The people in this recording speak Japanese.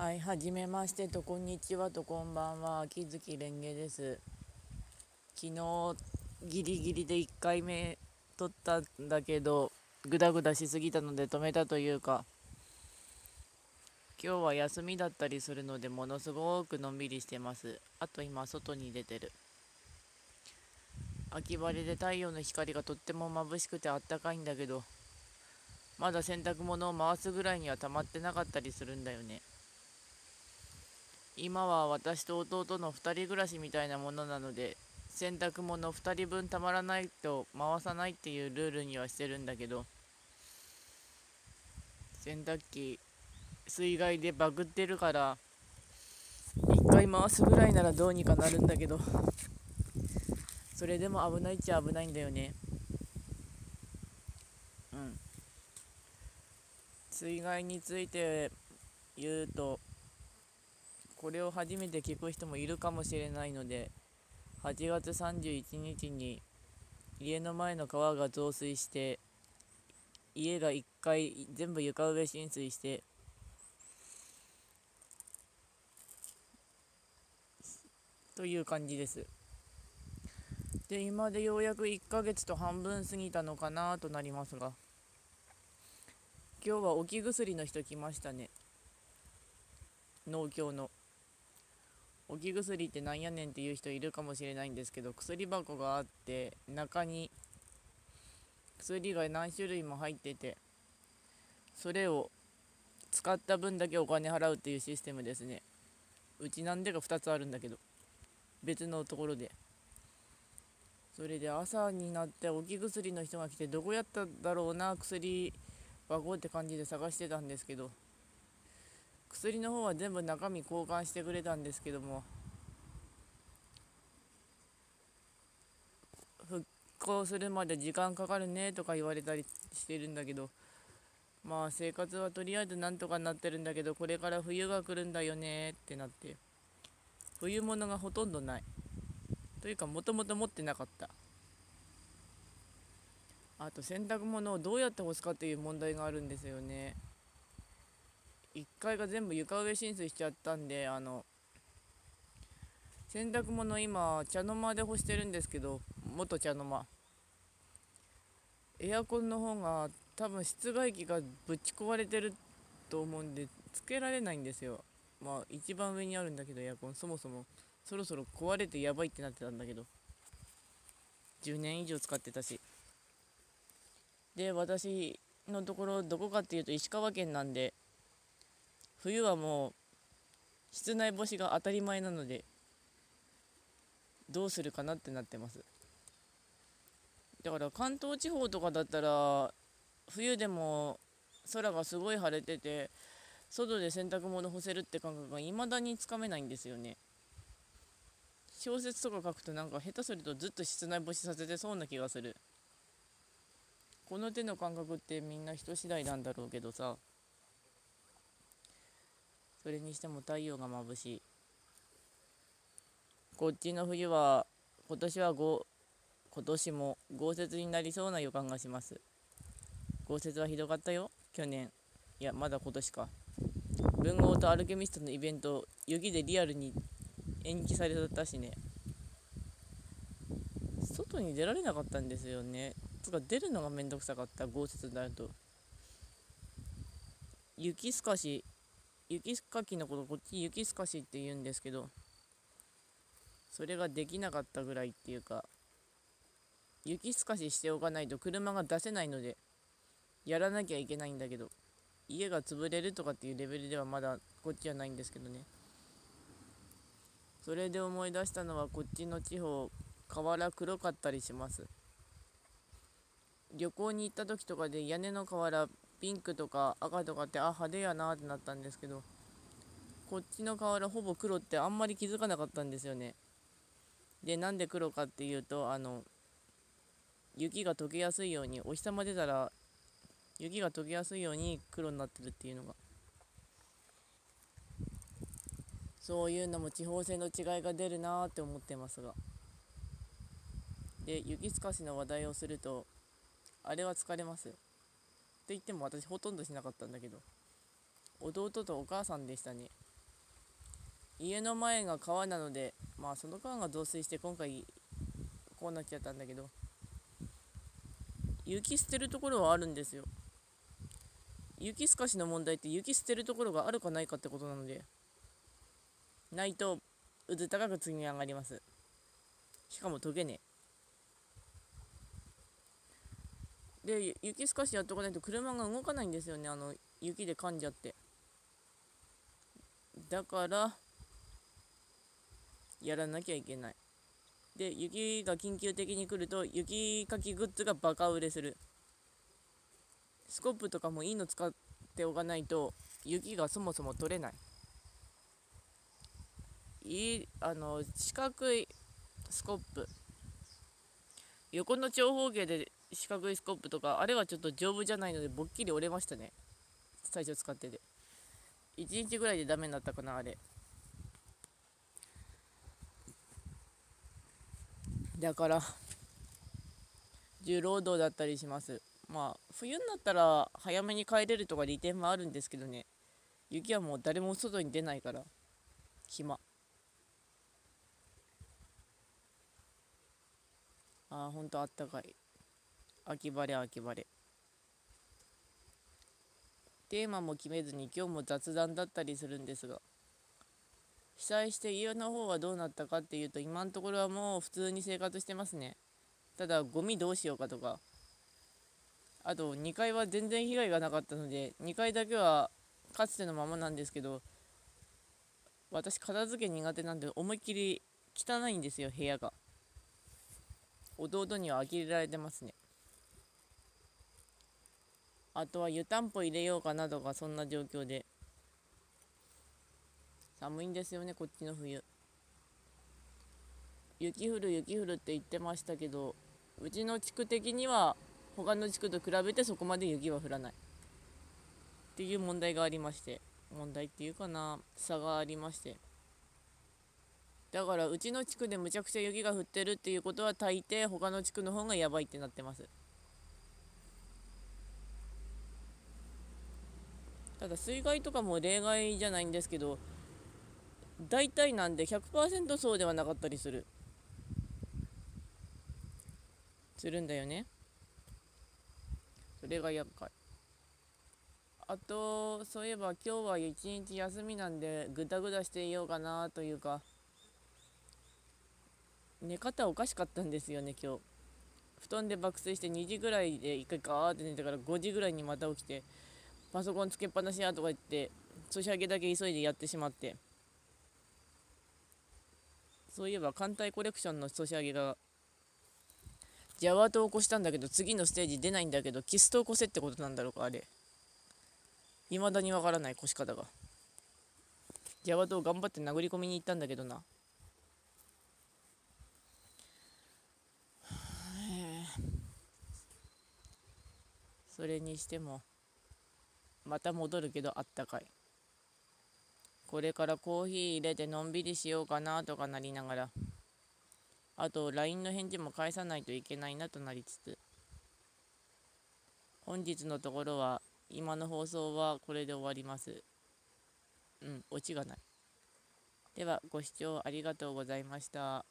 はい、はじめましてと、こんにちはと、こんばんは。秋月蓮華です。昨日、ギリギリで1回目撮ったんだけど、グダグダしすぎたので止めたというか、今日は休みだったりするので、ものすごくのんびりしてます。あと今、外に出てる。秋晴れで太陽の光がとっても眩しくてあったかいんだけど、まだ洗濯物を回すぐらいには溜まってなかったりするんだよね。今は私と弟の2人暮らしみたいなものなので洗濯物2人分たまらないと回さないっていうルールにはしてるんだけど洗濯機水害でバグってるから1回回すぐらいならどうにかなるんだけどそれでも危ないっちゃ危ないんだよね。うん。水害について言うとこれを初めて聞く人もいるかもしれないので8月31日に家の前の川が増水して家が1回全部床上浸水してという感じです。で今でようやく1ヶ月と半分過ぎたのかなとなりますが今日は置き薬の人来ましたね。農協の。置き薬ってなんやねんっていう人いるかもしれないんですけど薬箱があって中に薬が何種類も入っててそれを使った分だけお金払うっていうシステムですね。うちなんでか2つあるんだけど別のところで。それで朝になって置き薬の人が来てどこやっただろうな薬箱って感じで探してたんですけど薬の方は全部中身交換してくれたんですけども。復興するまで時間かかるねとか言われたりしてるんだけど。まあ生活はとりあえずなんとかなってるんだけどこれから冬が来るんだよねってなって。冬物がほとんどない。というかもともと持ってなかった。あと洗濯物をどうやって干すかっていう問題があるんですよね。1階が全部床上浸水しちゃったんであの洗濯物今茶の間で干してるんですけど元茶の間。エアコンの方が多分室外機がぶち壊れてると思うんでつけられないんですよ。まあ一番上にあるんだけどエアコン。そもそもそろそろ壊れてやばいってなってたんだけど。10年以上使ってたし。で私のところどこかっていうと石川県なんで冬はもう室内干しが当たり前なのでどうするかなってなってます。だから関東地方とかだったら冬でも空がすごい晴れてて外で洗濯物干せるって感覚が未だにつかめないんですよね。小説とか書くとなんか下手するとずっと室内干しさせてそうな気がする。この手の感覚ってみんな人次第なんだろうけどさ。それにしても太陽が眩しい。こっちの冬は今年はご今年も豪雪になりそうな予感がします。豪雪はひどかったよ去年。いやまだ今年か。文豪とアルケミストのイベント雪でリアルに延期されたしね。外に出られなかったんですよね。つか出るのがめんどくさかった豪雪になると。雪すかし雪かきのことこっち雪すかしって言うんですけどそれができなかったぐらいっていうか雪すかししておかないと車が出せないのでやらなきゃいけないんだけど家が潰れるとかっていうレベルではまだこっちはないんですけどね。それで思い出したのはこっちの地方瓦黒かったりします。旅行に行った時とかで屋根の瓦ピンクとか赤とかってあ派手やなってなったんですけどこっちの瓦ほぼ黒ってあんまり気づかなかったんですよね。でなんで黒かっていうとあの雪が溶けやすいようにお日様出たら雪が溶けやすいように黒になってるっていうのが。そういうのも地方性の違いが出るなって思ってますが。で雪すかしの話題をするとあれは疲れますって言っても私ほとんどしなかったんだけど弟とお母さんでしたね。家の前が川なのでまあその川が増水して今回こうなっちゃったんだけど雪捨てるところはあるんですよ。雪すかしの問題って雪捨てるところがあるかないかってことなのでないと渦高く積み上がります。しかも溶けねえ。で雪すかしやっとかないと車が動かないんですよねあの雪で噛んじゃって。だからやらなきゃいけない。で雪が緊急的に来ると雪かきグッズがバカ売れする。スコップとかもいいの使っておかないと雪がそもそも取れない。いいあの四角いスコップ。横の長方形で四角いスコップとかあれはちょっと丈夫じゃないのでぼっきり折れましたね。最初使ってて。1日ぐらいでダメになったかなあれ。だから重労働だったりします。まあ冬になったら早めに帰れるとか利点もあるんですけどね。雪はもう誰も外に出ないから暇。ああほんとあったかい。秋晴れ秋晴れ。テーマも決めずに今日も雑談だったりするんですが。被災して家の方はどうなったかっていうと今のところはもう普通に生活してますね。ただゴミどうしようかとか。あと2階は全然被害がなかったので2階だけはかつてのままなんですけど私片付け苦手なんで思いっきり汚いんですよ部屋が。弟には呆れられてますね。あとは湯たんぽ入れようかなとかそんな状況で。寒いんですよねこっちの冬。雪降る雪降るって言ってましたけどうちの地区的には他の地区と比べてそこまで雪は降らない。っていう問題がありまして問題っていうかな差がありまして。だからうちの地区でむちゃくちゃ雪が降ってるっていうことは大抵他の地区の方がやばいってなってます。ただ水害とかも例外じゃないんですけど大体なんで100%そうではなかったりする。するんだよね。それが厄介。あとそういえば今日は一日休みなんでぐだぐだしていようかなというか寝方おかしかったんですよね今日。布団で爆睡して2時ぐらいで一回ガーって寝てから5時ぐらいにまた起きてパソコンつけっぱなしやとか言って年明けだけ急いでやってしまって。そういえば艦隊コレクションの年上げがジャワートを起こしたんだけど次のステージ出ないんだけどキストを起こせってことなんだろうかあれ。未だにわからない越し方が。ジャワートを頑張って殴り込みに行ったんだけどな。それにしても。また戻るけどあったかい。これからコーヒー入れてのんびりしようかなとかなりながら。あと LINE の返事も返さないといけないなとなりつつ。本日のところは今の放送はこれで終わります。うんオチがない。ではご視聴ありがとうございました。